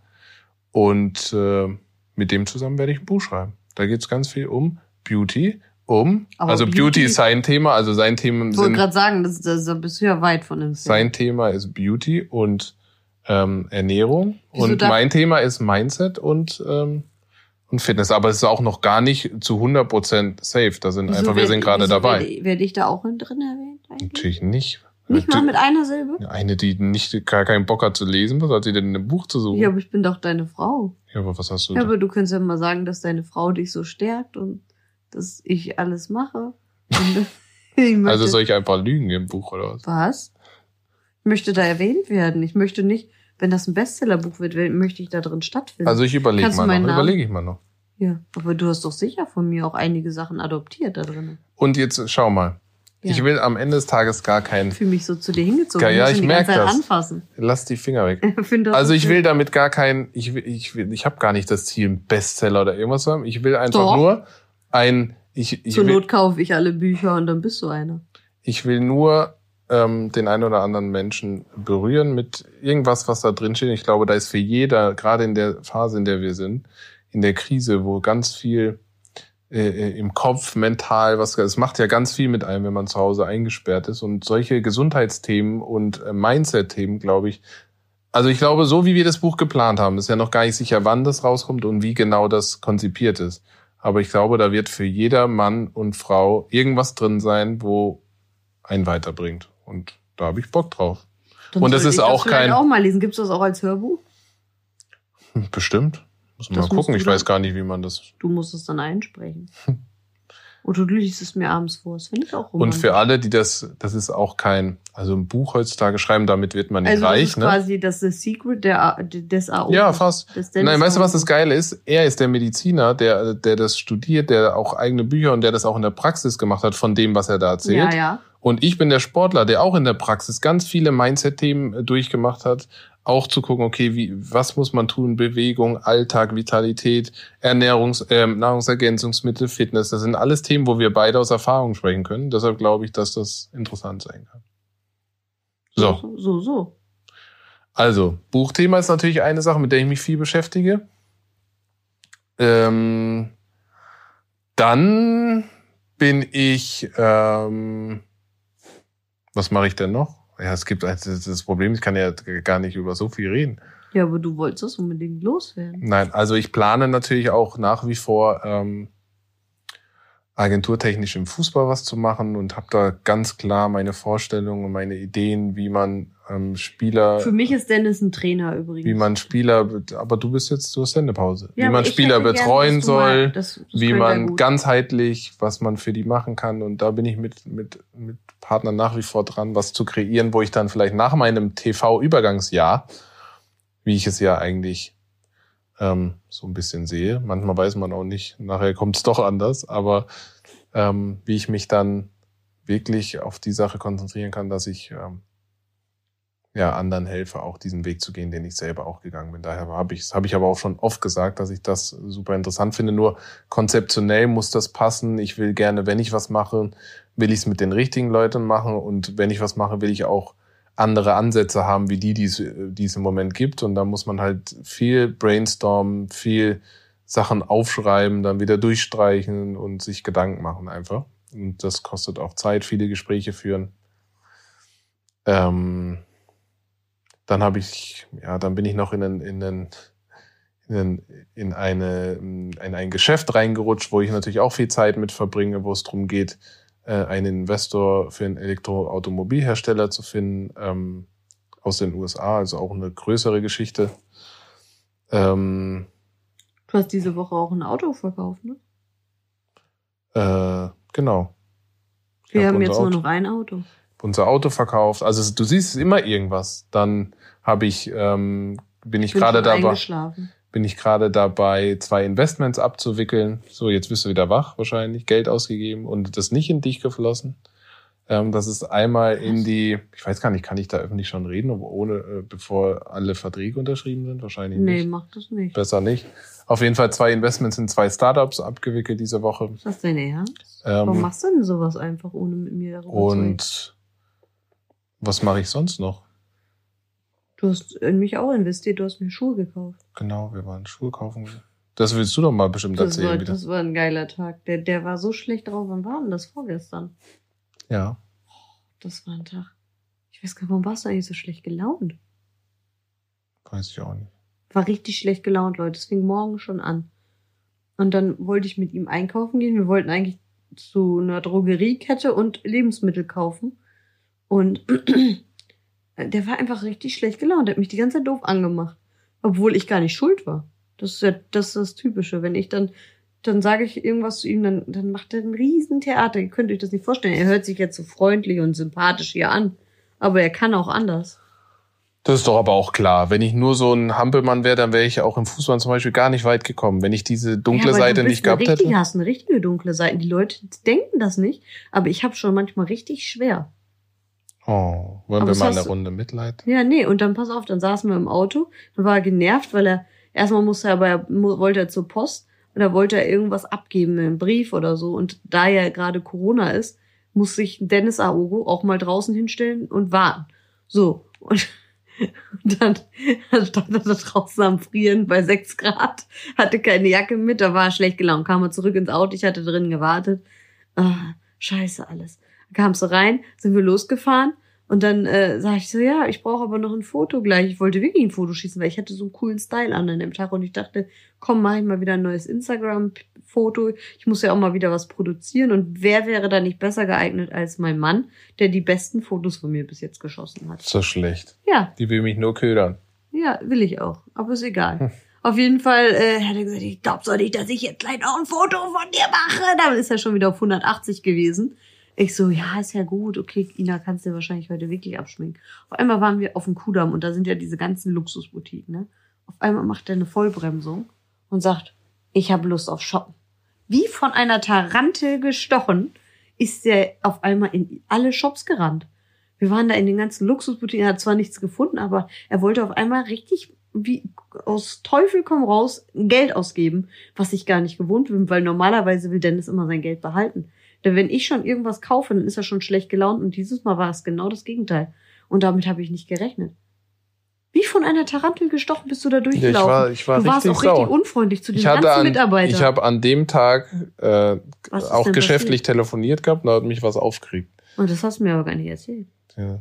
Und äh, mit dem zusammen werde ich ein Buch schreiben. Da geht es ganz viel um Beauty um. Aber also Beauty, Beauty ist sein Thema, also sein Themen Ich wollte gerade sagen, das, das, da bist du ja weit von entfernt. sein Thema ist Beauty und ähm, Ernährung Wieso und mein Thema ist Mindset und ähm, und Fitness, aber es ist auch noch gar nicht zu 100% safe. Da sind Wieso einfach, wir sind gerade dabei. Werde, werde ich da auch in drin erwähnt eigentlich? Natürlich nicht. Nicht mal mit einer Silbe? Eine, die nicht gar keinen Bock hat zu lesen, was hat sie denn in einem Buch zu suchen? Ja, aber ich bin doch deine Frau. Ja, aber was hast du Ja, da? aber du könntest ja mal sagen, dass deine Frau dich so stärkt und dass ich alles mache. Ich möchte, Also soll ich einfach lügen im Buch oder was? was? Ich möchte da erwähnt werden. Ich möchte nicht, wenn das ein Bestsellerbuch wird, möchte ich da drin stattfinden. Also ich überlege mal noch. Namen- Überlege ich mal noch. ja, aber du hast doch sicher von mir auch einige Sachen adoptiert da drin. Und jetzt schau mal. Ja. Ich will am Ende des Tages gar keinen. Ich fühle mich so zu dir hingezogen. Ja, ja, ich ihn die merk ganze Zeit das. anfassen. Lass die Finger weg. Ich Also so ich will damit gar kein, ich will, ich will, ich habe gar nicht das Ziel, Bestseller oder irgendwas zu haben. Ich will einfach Doch. nur ein, ich, ich Zur will, Not kaufe ich alle Bücher und dann bist du einer. ich will nur ähm, den einen oder anderen Menschen berühren mit irgendwas, was da drin steht. Ich glaube, da ist für jeder, gerade in der Phase, in der wir sind, in der Krise, wo ganz viel äh, äh, im Kopf, mental, was es macht ja ganz viel mit einem, wenn man zu Hause eingesperrt ist. Und solche Gesundheitsthemen und äh, Mindset-Themen, glaube ich, also ich glaube, so wie wir das Buch geplant haben, ist ja noch gar nicht sicher, wann das rauskommt und wie genau das konzipiert ist. Aber ich glaube, da wird für jeder Mann und Frau irgendwas drin sein, wo einen weiterbringt. Und da habe ich Bock drauf. Dann Und das ist auch vielleicht kein- auch mal lesen. Gibt's das auch als Hörbuch? Hm, Bestimmt. Muss man Das mal gucken. Ich weiß gar nicht, wie man das. Du musst es dann einsprechen. Oder du liest es mir abends vor. Das finde ich auch Und romantisch. für alle, die das, das ist auch kein, also ein Buch heutzutage schreiben, damit wird man nicht also das reich, ist ne? quasi das The Secret der, des AO. Ja, fast. Nein, weißt du, was das. Geile ist? Er ist der Mediziner, der, der das studiert, der auch eigene Bücher und der das auch in der Praxis gemacht hat von dem, was er da erzählt. Ja, ja. Und ich bin der Sportler, der auch in der Praxis ganz viele Mindset-Themen äh, durchgemacht hat. Auch zu gucken, okay, wie, was muss man tun? Bewegung, Alltag, Vitalität, Ernährungs-, ähm, Nahrungsergänzungsmittel, Fitness. Das sind alles Themen, wo wir beide aus Erfahrung sprechen können. Deshalb glaube ich, dass das interessant sein kann. So, So, so. so. also, Buchthema ist natürlich eine Sache, mit der ich mich viel beschäftige. Ähm, dann bin ich, ähm, was mache ich denn noch? Ja, es gibt das Problem, ich kann ja gar nicht über so viel reden. Ja, aber du wolltest das unbedingt loswerden. Nein, also ich plane natürlich auch nach wie vor ähm, agenturtechnisch im Fußball was zu machen und habe da ganz klar meine Vorstellungen und meine Ideen, wie man ähm, Spieler Für mich ist Dennis ein Trainer übrigens. wie man Spieler, aber du bist jetzt, du hast Sendepause. Ja, wie man Spieler gern, betreuen dass du mal- soll, das- das wie man ganzheitlich, was man für die machen kann. Und da bin ich mit, mit, mit Partnern nach wie vor dran, was zu kreieren, wo ich dann vielleicht nach meinem TV-Übergangsjahr, wie ich es ja eigentlich ähm, so ein bisschen sehe, manchmal weiß man auch nicht, nachher kommt es doch anders, aber ähm, wie ich mich dann wirklich auf die Sache konzentrieren kann, dass ich ähm, ja, anderen helfe, auch diesen Weg zu gehen, den ich selber auch gegangen bin. Daher habe ich, habe ich aber auch schon oft gesagt, dass ich das super interessant finde. Nur konzeptionell muss das passen. Ich will gerne, wenn ich was mache, will ich es mit den richtigen Leuten machen. Und wenn ich was mache, will ich auch andere Ansätze haben, wie die, die es, die es im Moment gibt. Und da muss man halt viel brainstormen, viel Sachen aufschreiben, dann wieder durchstreichen und sich Gedanken machen einfach. Und das kostet auch Zeit, viele Gespräche führen. Ähm, dann habe ich, ja, dann bin ich noch in, einen, in, einen, in, eine, in ein Geschäft reingerutscht, wo ich natürlich auch viel Zeit mit verbringe, wo es darum geht, äh, einen Investor für einen Elektroautomobilhersteller zu finden ähm, aus den USA, also auch eine größere Geschichte. Ähm, Du hast diese Woche auch ein Auto verkauft, ne? äh, genau. Ich Wir hab haben jetzt nur Auto- noch ein Auto. unser Auto verkauft. Also du siehst immer irgendwas. Dann habe ich, ähm, bin ich gerade dabei, bin ich gerade dabei, zwei Investments abzuwickeln. So, jetzt bist du wieder wach wahrscheinlich, Geld ausgegeben und das nicht in dich geflossen. Ähm, das ist einmal in die, ich weiß gar nicht, kann ich da öffentlich schon reden, ohne, äh, bevor alle Verträge unterschrieben sind? Wahrscheinlich Nee, nicht. mach das nicht. Besser nicht. Auf jeden Fall zwei Investments in zwei Startups abgewickelt diese Woche. Ist das dein Ernst? Ähm, Warum machst du denn sowas einfach, ohne mit mir darüber zu reden? und was mache ich sonst noch? Du hast in mich auch investiert, du hast mir Schuhe gekauft. Genau, wir waren Schuhe kaufen. Das willst du doch mal bestimmt Das erzählen war, wieder. das war ein geiler Tag. Der, der war so schlecht drauf. Wann war denn das? Vorgestern. Ja. Das war ein Tag. Ich weiß gar nicht, warum warst du eigentlich so schlecht gelaunt? Weiß ich auch nicht. War richtig schlecht gelaunt, Leute. Es fing morgen schon an. Und dann wollte ich mit ihm einkaufen gehen. Wir wollten eigentlich zu einer Drogeriekette und Lebensmittel kaufen. Und der war einfach richtig schlecht gelaunt. Der hat mich die ganze Zeit doof angemacht. Obwohl ich gar nicht schuld war. Das ist ja das, ist das Typische. Wenn ich dann, dann sage ich irgendwas zu ihm, dann, dann macht er ein Riesentheater. Ihr könnt euch das nicht vorstellen. Er hört sich jetzt so freundlich und sympathisch hier an. Aber er kann auch anders. Das ist doch aber auch klar. Wenn ich nur so ein Hampelmann wäre, dann wäre ich auch im Fußball zum Beispiel gar nicht weit gekommen. Wenn ich diese dunkle Ja, Seite du nicht gehabt eine richtige, hätte. hast eine richtige dunkle Seite. Die Leute denken das nicht, aber ich habe schon manchmal richtig schwer. Oh, wollen Aber wir mal eine Runde Mitleid? Ja, nee, und dann pass auf, dann saßen wir im Auto, dann war er genervt, weil er erstmal musste er aber er wollte er zur Post und da wollte er irgendwas abgeben, einen Brief oder so und da ja gerade Corona ist, muss sich Dennis Aogo auch mal draußen hinstellen und warten. So und und dann stand er da draußen am Frieren bei 6 Grad, hatte keine Jacke mit, da war er schlecht gelaunt, kam er zurück ins Auto, ich hatte drin gewartet. Ah, scheiße alles. Kam so rein, sind wir losgefahren und dann äh, sag ich so, ja, ich brauche aber noch ein Foto gleich. Ich wollte wirklich ein Foto schießen, weil ich hatte so einen coolen Style an an dem Tag und ich dachte, komm, mach ich mal wieder ein neues Instagram-Foto. Ich muss ja auch mal wieder was produzieren und wer wäre da nicht besser geeignet als mein Mann, der die besten Fotos von mir bis jetzt geschossen hat. So schlecht. Ja, Die will mich nur ködern. ja, will ich auch. Aber ist egal. Auf jeden Fall äh, hat er gesagt, ich glaub so nicht, dass ich jetzt gleich noch ein Foto von dir mache. Dann ist er schon wieder auf 180 gewesen. Ich so, ja, ist ja gut. Okay, Ina, kannst du wahrscheinlich heute wirklich abschminken. Auf einmal waren wir auf dem Kudamm und da sind ja diese ganzen Luxusboutiquen. Ne? Auf einmal macht er eine Vollbremsung und sagt, ich habe Lust auf Shoppen. Wie von einer Tarantel gestochen ist er auf einmal in alle Shops gerannt. Wir waren da in den ganzen Luxusboutiquen, er hat zwar nichts gefunden, aber er wollte auf einmal richtig wie aus Teufel komm raus Geld ausgeben, was ich gar nicht gewohnt bin, weil normalerweise will Dennis immer sein Geld behalten. Denn wenn ich schon irgendwas kaufe, dann ist er schon schlecht gelaunt und dieses Mal war es genau das Gegenteil. Und damit habe ich nicht gerechnet. Wie von einer Tarantel gestochen bist du da Ja, ich durchgelaufen. war, ich war du warst richtig auch richtig sauer. unfreundlich zu den Ich ganzen an, Mitarbeitern. ich habe an dem Tag äh, auch geschäftlich telefoniert gehabt und da hat mich was aufgeregt. und das hast du mir aber gar nicht erzählt. Ja.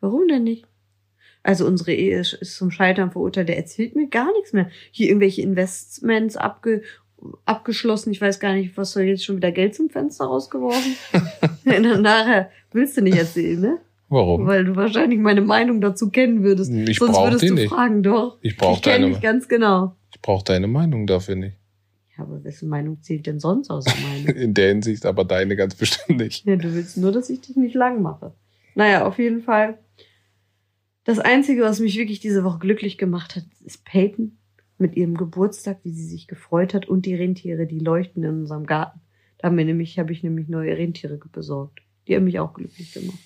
Warum denn nicht? Also unsere Ehe ist, ist zum Scheitern verurteilt. Der erzählt mir gar nichts mehr. Hier irgendwelche Investments abge, abgeschlossen. Ich weiß gar nicht, was soll jetzt schon wieder Geld zum Fenster rausgeworfen? Nachher willst du nicht erzählen, ne? Warum? Weil du wahrscheinlich meine Meinung dazu kennen würdest. Ich Sonst würdest du nicht. fragen, doch. Ich brauch Ich kenne deine, mich ganz genau. ich brauch deine Meinung dafür nicht. Ja, aber wessen Meinung zählt denn sonst außer meine? In der Hinsicht aber deine ganz bestimmt nicht. Ja, du willst nur, dass ich dich nicht lang mache. Naja, auf jeden Fall. Das Einzige, was mich wirklich diese Woche glücklich gemacht hat, ist Peyton mit ihrem Geburtstag, wie sie sich gefreut hat und die Rentiere, die leuchten in unserem Garten. Da haben wir nämlich, habe ich nämlich neue Rentiere besorgt. Die haben mich auch glücklich gemacht.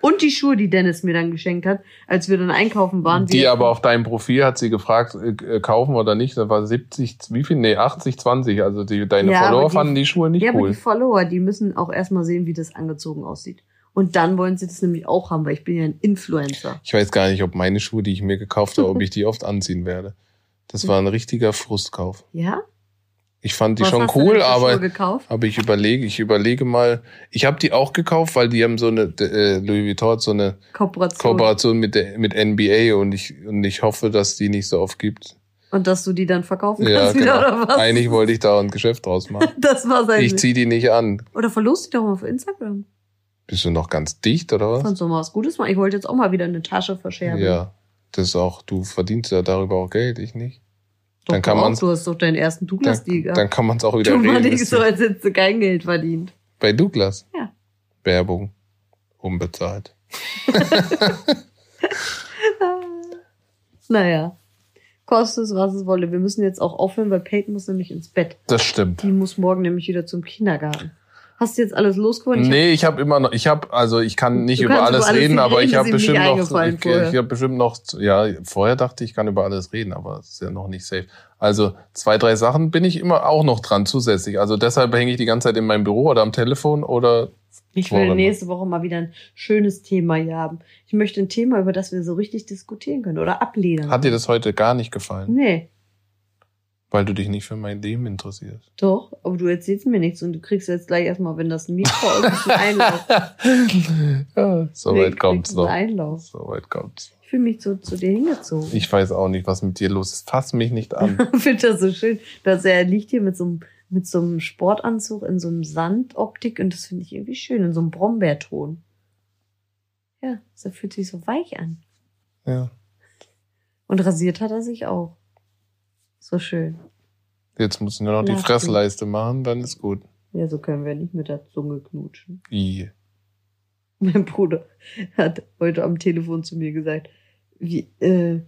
Und die Schuhe, die Dennis mir dann geschenkt hat, als wir dann einkaufen waren. Die aber auf deinem Profil hat sie gefragt, äh, äh, kaufen oder nicht. Da war 70, wie viel? Nee, 80, 20. Also die, deine Ja, aber Follower die- fanden die Schuhe nicht ja, aber cool. die Follower, die müssen auch erstmal sehen, wie das angezogen aussieht. Und dann wollen sie das nämlich auch haben, weil ich bin ja ein Influencer. Ich weiß gar nicht, ob meine Schuhe, die ich mir gekauft habe, ob ich die oft anziehen werde. Das war ein richtiger Frustkauf. Ja? Ich fand die Was schon cool, aber aber ich überlege, ich überlege mal. Ich habe die auch gekauft, weil die haben so eine äh, Louis Vuitton hat so eine Kooperation. Kooperation mit der mit NBA und ich und ich hoffe, dass die nicht so oft gibt. Und dass du die dann verkaufen Ja, kannst wieder, genau. oder was? Eigentlich wollte ich da ein Geschäft draus machen. Das war sein Ich zieh die nicht an. Oder verlost die doch mal auf Instagram. Bist du noch ganz dicht oder was? Kannst du mal was Gutes machen. Ich wollte jetzt auch mal wieder eine Tasche verscherben. Ja, das ist auch, du verdienst ja darüber auch Geld, ich nicht. Doch, dann kann du man's- Du hast doch deinen ersten Douglas-Deal gehabt. dann kann man es auch wieder Tu mal nicht so, als hättest du kein Geld verdient. Bei Douglas? Ja. Werbung. Unbezahlt. Naja. Kostet es, was es wolle. Wir müssen jetzt auch aufhören, weil Peyton muss nämlich ins Bett. Das stimmt. Die muss morgen nämlich wieder zum Kindergarten. Hast du jetzt alles losgeworden? Ich hab- nee, ich habe immer noch, ich habe, also ich kann nicht über alles, über alles reden, aber ich habe bestimmt noch, ich, ich habe bestimmt noch, ja, vorher dachte ich, ich kann über alles reden, aber es ist ja noch nicht safe. Also zwei, drei Sachen bin ich immer auch noch dran zusätzlich. Also deshalb hänge ich die ganze Zeit in meinem Büro oder am Telefon oder Ich will nächste Woche mal wieder ein schönes Thema hier haben. Ich möchte ein Thema, über das wir so richtig diskutieren können oder ablehnen. hat dir das heute gar nicht gefallen? Nee. Weil du dich nicht für mein Leben interessierst. Doch, aber du erzählst mir nichts und du kriegst jetzt gleich erstmal, wenn das ein Mikro ist, einen Einlauf. ja, so Nee, weit kommt's noch. Einlauf. So weit kommt's. Ich fühle mich so zu dir hingezogen. Ich weiß auch nicht, was mit dir los ist. Fass mich nicht an. Ich finde das so schön, dass er liegt hier mit so einem, mit so einem Sportanzug in so einem Sandoptik und das finde ich irgendwie schön, in so einem Brombeerton. Ja, das fühlt sich so weich an. Ja. Und rasiert hat er sich auch. So schön. Jetzt du nur noch die Lachen. Fressleiste machen, dann ist gut. Ja, so können wir nicht mit der Zunge knutschen. I. Mein Bruder hat heute am Telefon zu mir gesagt, wie, äh,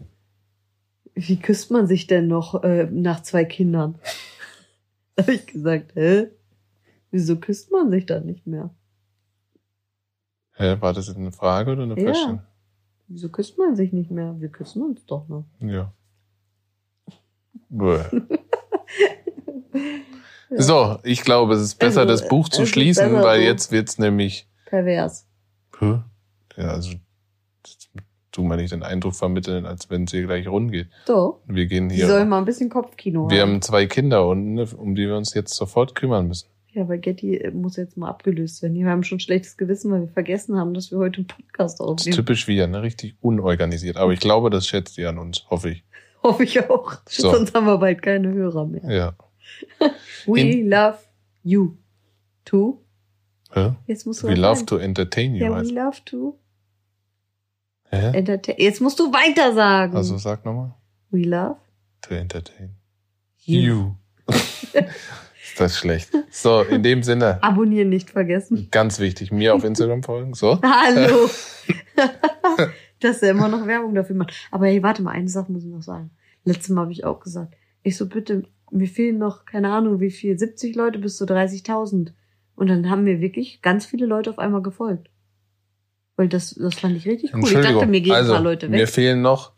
wie küsst man sich denn noch äh, nach zwei Kindern? da habe ich gesagt, hä? Wieso küsst man sich dann nicht mehr? Hä, war das jetzt eine Frage oder eine Ja. Wieso küsst man sich nicht mehr? Wir küssen uns doch noch. Ja. So, ich glaube, es ist besser, Also, das Buch zu es schließen, weil so. jetzt wird's nämlich. Pervers. Ja, also tu mal nicht den Eindruck vermitteln, als wenn es hier gleich rund geht. Doch. Wir gehen Die soll hier. mal ein bisschen Kopfkino Wir haben. haben zwei Kinder unten, um die wir uns jetzt sofort kümmern müssen. Ja, weil Getty muss jetzt mal abgelöst werden. Wir haben schon schlechtes Gewissen, weil wir vergessen haben, dass wir heute einen Podcast Das ist aufnehmen. typisch wir, ne? Richtig unorganisiert. Aber ich glaube, das schätzt ihr an uns, hoffe ich. Hoffe ich auch. So. Sonst haben wir bald keine Hörer mehr. Ja. We In- love you. To? Hä? Jetzt musst du We love to entertain you. Ja, we love to Hä? entertain. Jetzt musst du weiter sagen. Also sag nochmal. we love To entertain. you. You. ist das schlecht. So, in dem Sinne, Abonnieren nicht vergessen. ganz wichtig, mir auf Instagram folgen. So. Hallo. Dass er immer noch Werbung dafür macht. Aber hey, warte mal, eine Sache muss ich noch sagen. Letztes Mal habe ich auch gesagt. Ich so, bitte, mir fehlen noch, keine Ahnung, wie viel, 70 Leute bis zu 30.000. Und dann haben mir wirklich ganz viele Leute auf einmal gefolgt. Weil das, das fand ich richtig cool. Ich dachte, mir gehen also, ein paar Leute mir weg. fehlen noch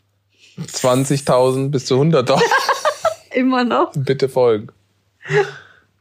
20.000 bis zu 100.000. Immer noch. Bitte folgen. Ja,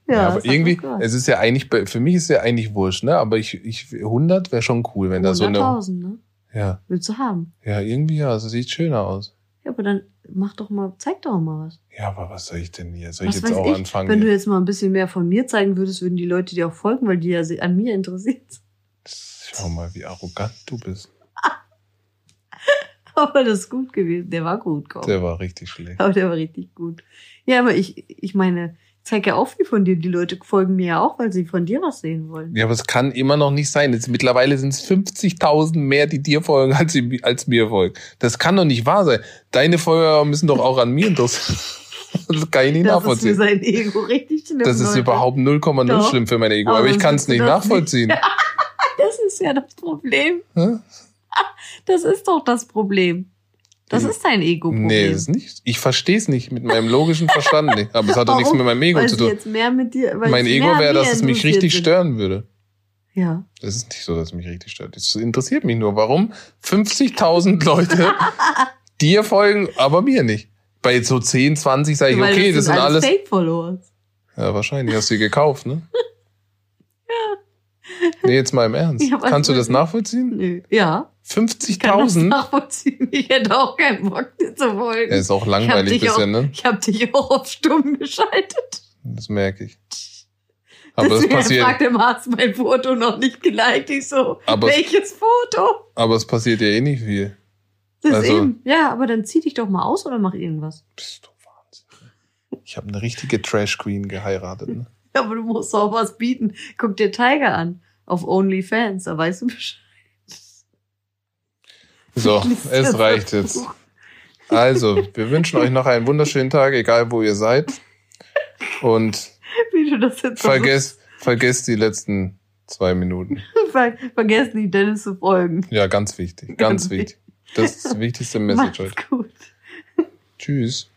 Ja, aber irgendwie, es ist ja eigentlich, für mich ist ja eigentlich wurscht, ne? Aber ich, ich 100 wäre schon cool, wenn da so eine, 100.000, ne? Ja, Willst du haben? ja, irgendwie ja, so sieht schöner aus. Ja, aber dann mach doch mal, zeig doch mal was. Ja, aber was soll ich denn hier? Soll Was ich jetzt auch ich, anfangen? wenn du jetzt mal ein bisschen mehr von mir zeigen würdest, würden die Leute dir auch folgen, weil die ja an mir interessiert sind. Schau mal, wie arrogant du bist. Aber das ist gut gewesen. Der war gut, Gott. Der war richtig schlecht. Aber der war richtig gut. Ja, aber ich, ich meine, zeig ja auch viel von dir. Die Leute folgen mir ja auch, weil sie von dir was sehen wollen. Ja, aber es kann immer noch nicht sein. Jetzt, mittlerweile sind es 50.000 mehr, die dir folgen, als, sie, als mir folgen. Das kann doch nicht wahr sein. Deine Follower müssen doch auch an mir interessieren. Das kann ich nicht Das ist für nachvollziehen. sein Ego richtig schlimm. Das ist Leute. überhaupt 0,0 Doch. schlimm für mein Ego. Aber Aber ich kann es willst du nicht das nachvollziehen. Das ist ja das Problem. Hä? Das ist doch das Problem. Das Hm. ist dein Ego-Problem. Nee, das ist nicht. Ich verstehe es nicht mit meinem logischen Verstand nicht. Aber es hat doch nichts mit meinem Ego weil zu tun. jetzt mehr mit dir, weil Mein Ego wäre, dass es mich richtig sind. stören würde. Ja. Das ist nicht so, dass es mich richtig stört. Das interessiert mich nur. Warum 50.000 Leute dir folgen, aber mir nicht? Bei so 10, 20 sage ich, Weil okay, das sind alles. Fake-Followers. Ja, wahrscheinlich hast du sie gekauft, ne? Nee, jetzt mal im Ernst. Ja, Kannst du das nachvollziehen? Nö. Ja. Ich kann das 50.000? nachvollziehen. Ich hätte auch keinen Bock, dir zu folgen. Ja, ist auch langweilig auch, ne? Ich habe dich auch auf stumm geschaltet. Das merke ich. Aber das Deswegen passiert, fragt der hast mein Foto noch nicht geliked. Ich so, Aber- welches Foto? aber es passiert ja eh nicht viel. Das ist Also- eben. Ja, aber dann zieh dich doch mal aus oder mach irgendwas. Bist du Wahnsinn. Ich habe eine richtige Trash Queen geheiratet, ne? Ja, aber du musst auch was bieten. Guck dir Tiger an. Auf OnlyFans, da weißt du Bescheid. So, es das reicht jetzt. Also, wir wünschen euch noch einen wunderschönen Tag, egal wo ihr seid. Und Wie du das jetzt vergesst, vergesst die letzten zwei Minuten. Ver vergessen die Dennis zu folgen. Ja, ganz wichtig. Ganz wichtig. Das ist die wichtigste Message Macht's heute. gut. Tschüss.